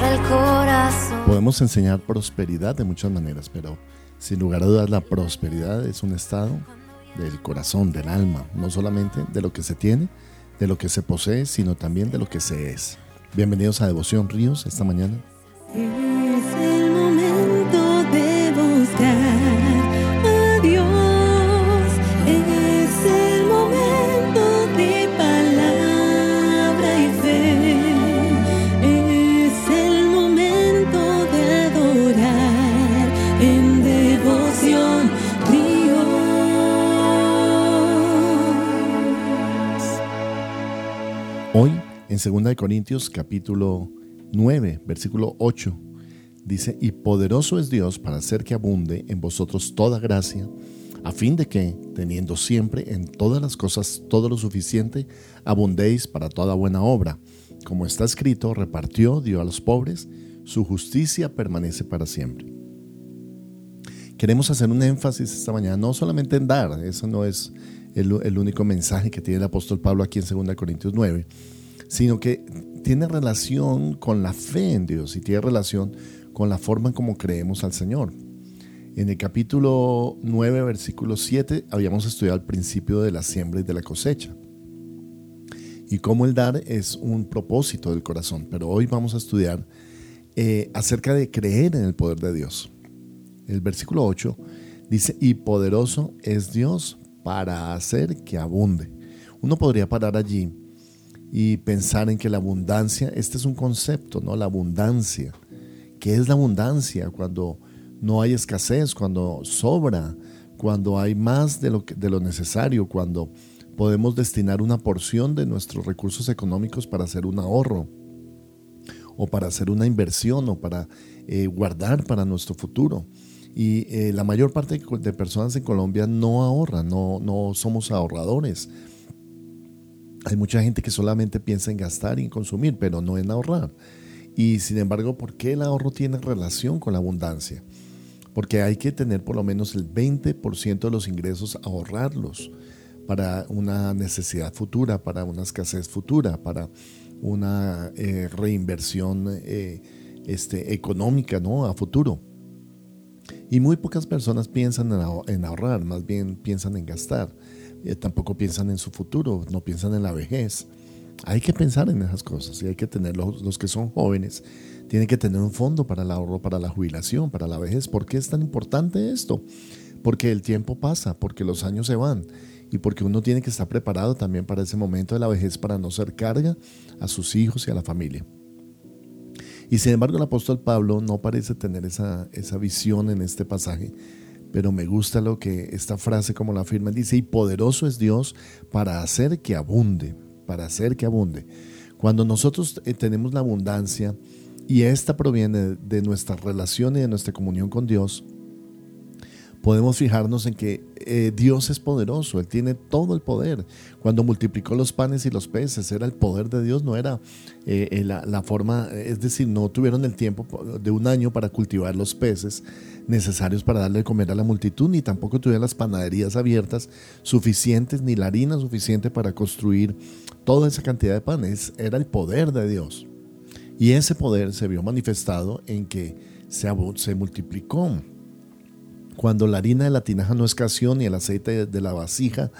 para el corazón. Podemos enseñar prosperidad de muchas maneras, pero sin lugar a dudas la prosperidad es un estado del corazón, del alma, no solamente de lo que se tiene, de lo que se posee, sino también de lo que se es. Bienvenidos a Devoción Ríos esta mañana. El Hoy, en 2 Corintios capítulo 9, versículo 8, dice, y poderoso es Dios para hacer que abunde en vosotros toda gracia, a fin de que, teniendo siempre en todas las cosas todo lo suficiente, abundéis para toda buena obra. Como está escrito, repartió, dio a los pobres, su justicia permanece para siempre. Queremos hacer un énfasis esta mañana, no solamente en dar, eso no es el, el único mensaje que tiene el apóstol Pablo aquí en 2 Corintios 9, sino que tiene relación con la fe en Dios y tiene relación con la forma en cómo creemos al Señor. En el capítulo 9, versículo 7, habíamos estudiado el principio de la siembra y de la cosecha. Y cómo el dar es un propósito del corazón. Pero hoy vamos a estudiar eh, acerca de creer en el poder de Dios. El versículo 8 dice, y poderoso es Dios para hacer que abunde. Uno podría parar allí y pensar en que la abundancia, este es un concepto, ¿no? La abundancia. ¿Qué es la abundancia? Cuando no hay escasez, cuando sobra, cuando hay más de lo, necesario, cuando podemos destinar una porción de nuestros recursos económicos para hacer un ahorro o para hacer una inversión o para eh, guardar para nuestro futuro. Y eh, la mayor parte de personas en Colombia no ahorran, no, no somos ahorradores. Hay mucha gente que solamente piensa en gastar y en consumir, pero no en ahorrar. Y sin embargo, ¿por qué el ahorro tiene relación con la abundancia? Porque hay que tener por lo menos el 20% de los ingresos, ahorrarlos para una necesidad futura, para una escasez futura, para una eh, reinversión eh, este, económica ¿no? a futuro. Y muy pocas personas piensan en ahorrar, más bien piensan en gastar. Eh, tampoco piensan en su futuro, no piensan en la vejez. Hay que pensar en esas cosas y hay que tener los, los que son jóvenes, tienen que tener un fondo para el ahorro, para la jubilación, para la vejez. ¿Por qué es tan importante esto? Porque el tiempo pasa, porque los años se van y porque uno tiene que estar preparado también para ese momento de la vejez para no ser carga a sus hijos y a la familia. Y sin embargo el apóstol Pablo no parece tener esa, esa visión en este pasaje, pero me gusta lo que esta frase como la afirma, dice, y poderoso es Dios para hacer que abunde, para hacer que abunde. Cuando nosotros eh, tenemos la abundancia y esta proviene de nuestra relación y de nuestra comunión con Dios, podemos fijarnos en que eh, Dios es poderoso, Él tiene todo el poder. Cuando multiplicó los panes y los peces, era el poder de Dios, no era eh, eh, la, forma, es decir, no tuvieron el tiempo de un año para cultivar los peces necesarios para darle de comer a la multitud, ni tampoco tuvieron las panaderías abiertas suficientes, ni la harina suficiente para construir toda esa cantidad de panes. Era el poder de Dios. Y ese poder se vio manifestado en que se, se multiplicó cuando la harina de la tinaja no escaseó ni el aceite de la vasija,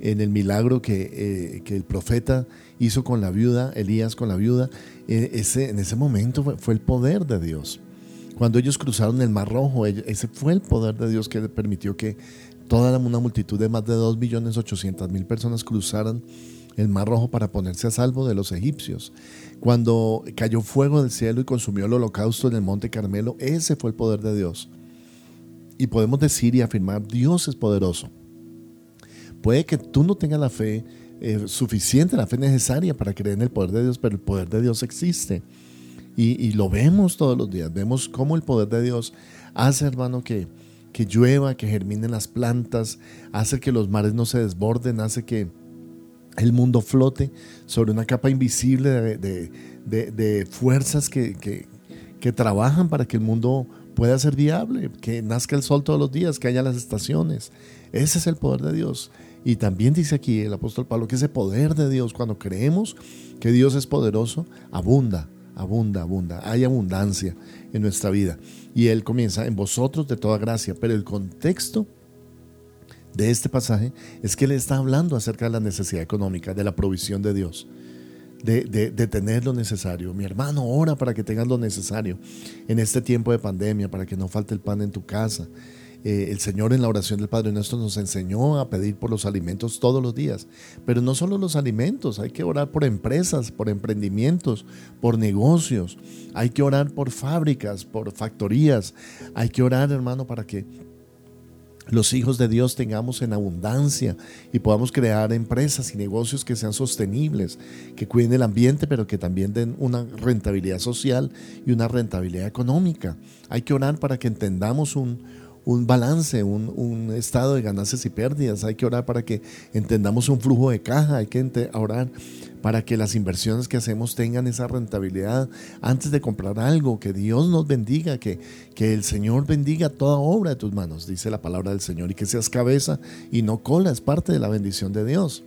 en el milagro que, eh, que, el profeta hizo con la viuda, Elías con la viuda, eh, ese, en ese momento fue, fue, el poder de Dios. Cuando ellos cruzaron el Mar Rojo, ese fue el poder de Dios que permitió que toda una multitud de más de 2.800.000 personas cruzaran el Mar Rojo para ponerse a salvo de los egipcios. Cuando cayó fuego del cielo y consumió el holocausto en el monte Carmelo, ese fue el poder de Dios y podemos decir y afirmar, Dios es poderoso. Puede que tú no tengas la fe eh, suficiente, la fe necesaria para creer en el poder de Dios, pero el poder de Dios existe. Y, lo vemos todos los días, vemos cómo el poder de Dios hace, hermano, que, que llueva, que germinen las plantas, hace que los mares no se desborden, hace que el mundo flote sobre una capa invisible de, fuerzas que, que, trabajan para que el mundo pueda ser viable, que nazca el sol todos los días, que haya las estaciones. Ese es el poder de Dios. Y también dice aquí el apóstol Pablo que ese poder de Dios, cuando creemos que Dios es poderoso, abunda, abunda, abunda. Hay abundancia en nuestra vida. Y él comienza en vosotros de toda gracia, pero el contexto de este pasaje es que él está hablando acerca de la necesidad económica, de la provisión de Dios. De, de, tener lo necesario. Mi hermano, ora para que tengas lo necesario en este tiempo de pandemia, para que no falte el pan en tu casa. Eh, el Señor en la oración del Padre Nuestro nos enseñó a pedir por los alimentos todos los días. Pero no solo los alimentos, hay que orar por empresas, por emprendimientos, por negocios. Hay que orar por fábricas, por factorías. Hay que orar, hermano, para que los hijos de Dios tengamos en abundancia y podamos crear empresas y negocios que sean sostenibles, que cuiden el ambiente, pero que también den una rentabilidad social y una rentabilidad económica. Hay que orar para que entendamos un, un balance, un, estado de ganancias y pérdidas. Hay que orar para que entendamos un flujo de caja. Hay que orar para que las inversiones que hacemos tengan esa rentabilidad antes de comprar algo. Que Dios nos bendiga, que, que el Señor bendiga toda obra de tus manos, dice la palabra del Señor, y que seas cabeza y no cola. Es parte de la bendición de Dios.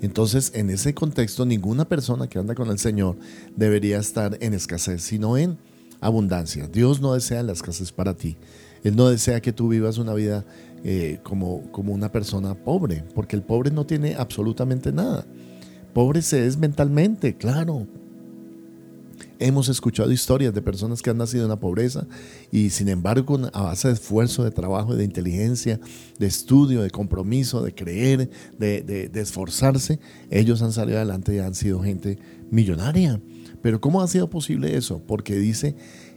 Entonces, en ese contexto, ninguna persona que anda con el Señor debería estar en escasez, sino en abundancia. Dios no desea la escasez para ti. Él no desea que tú vivas una vida eh, como, como una persona pobre, porque el pobre no tiene absolutamente nada. Pobre se es mentalmente, claro. Hemos escuchado historias de personas que han nacido en la pobreza y sin embargo a base de esfuerzo, de trabajo, de inteligencia, de estudio, de compromiso, de creer, de, de esforzarse, ellos han salido adelante y han sido gente millonaria. Pero ¿cómo ha sido posible eso? Porque dice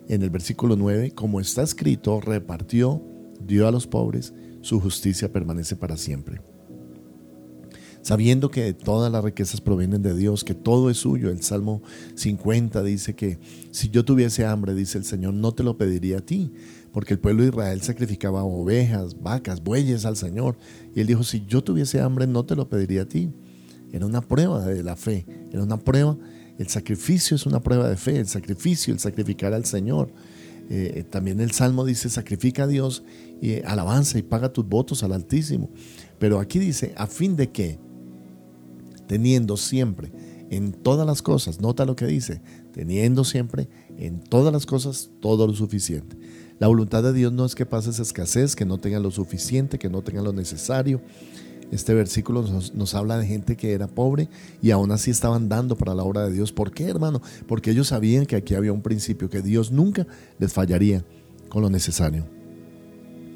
en el versículo 9, como está escrito, repartió, dio a los pobres, su justicia permanece para siempre. Sabiendo que todas las riquezas provienen de Dios, que todo es suyo. El Salmo 50 dice que si yo tuviese hambre, dice el Señor, no te lo pediría a ti, porque el pueblo de Israel sacrificaba ovejas, vacas, bueyes al Señor. Y él dijo, si yo tuviese hambre, no te lo pediría a ti. Era una prueba de la fe, era una prueba el sacrificio es una prueba de fe, el sacrificio, el sacrificar al Señor. Eh, también el Salmo dice, sacrifica a Dios y alabanza y paga tus votos al Altísimo. Pero aquí dice, a fin de que, teniendo siempre en todas las cosas, nota lo que dice, teniendo siempre en todas las cosas todo lo suficiente. La voluntad de Dios no es que pases escasez, que no tengan lo suficiente, que no tengan lo necesario, este versículo nos, habla de gente que era pobre y aún así estaban dando para la obra de Dios. ¿Por qué, hermano? Porque ellos sabían que aquí había un principio, que Dios nunca les fallaría con lo necesario.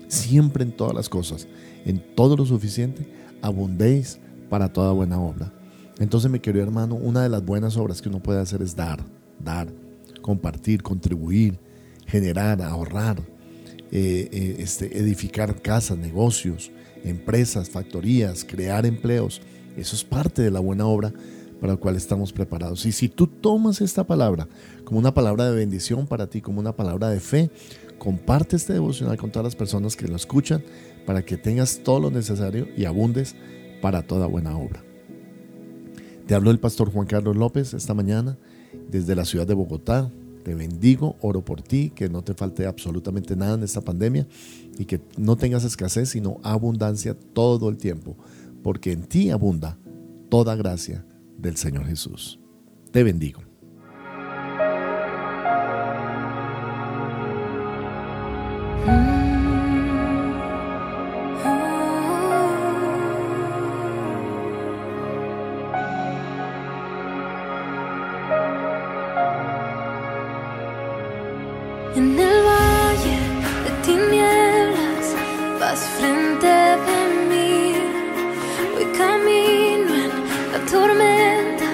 Siempre en todas las cosas, en todo lo suficiente, abundéis para toda buena obra. Entonces, mi querido hermano, una de las buenas obras que uno puede hacer es dar, dar, compartir, contribuir, generar, ahorrar, eh, eh, este, edificar casas, negocios, empresas, factorías, crear empleos. Eso es parte de la buena obra para la cual estamos preparados. Y si tú tomas esta palabra como una palabra de bendición para ti, como una palabra de fe, comparte este devocional con todas las personas que lo escuchan para que tengas todo lo necesario y abundes para toda buena obra. Te habló el pastor Juan Carlos López esta mañana desde la ciudad de Bogotá, te bendigo, oro por ti, que no te falte absolutamente nada en esta pandemia y que no tengas escasez, sino abundancia todo el tiempo, porque en ti abunda toda gracia del Señor Jesús. Te bendigo. Vas frente de mí, voy camino en la tormenta,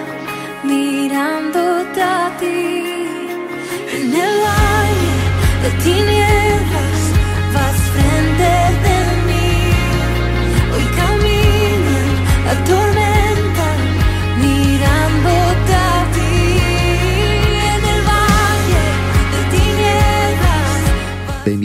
mirándote a ti, en el aire, de tinieblas.